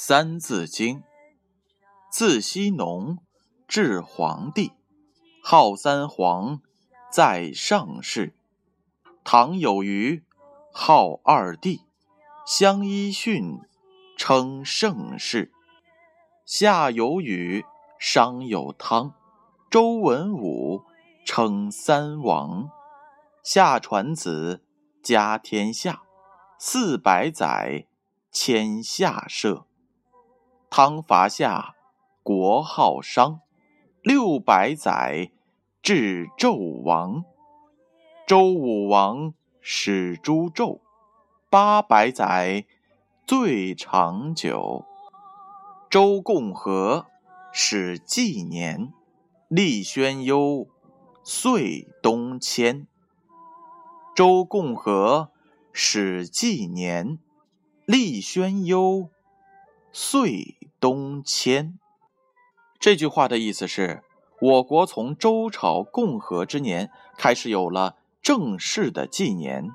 三字经》，自羲农至黄帝，号三皇，在上世。唐有虞，号二帝，相揖逊，称盛世。夏有禹，商有汤，周文武，称三王。夏传子，家天下，四百载，迁夏社。汤伐夏，国号商，六百载，至纣王。周武王始诛纣，八百载，最长久。周共和，始纪年，立宣幽，岁东迁。周共和，始纪年，立宣幽，岁东迁。这句话的意思是，我国从周朝共和之年开始有了正式的纪年，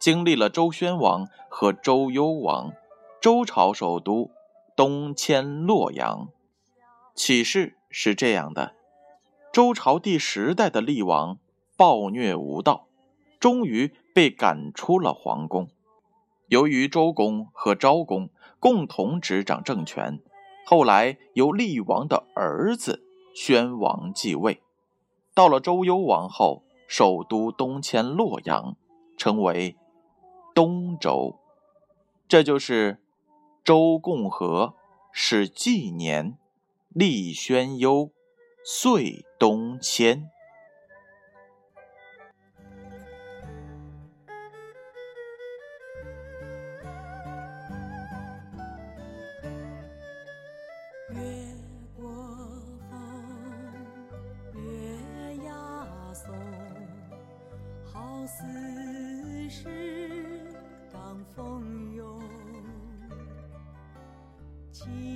经历了周宣王和周幽王，周朝首都。东迁洛阳，启示是这样的：周朝第十代的厉王暴虐无道，终于被赶出了皇宫。由于周公和昭公共同执掌政权，后来由厉王的儿子宣王继位。到了周幽王后，首都东迁洛阳，称为东周。这就是。周共和，始纪年，历宣幽，岁东迁。情。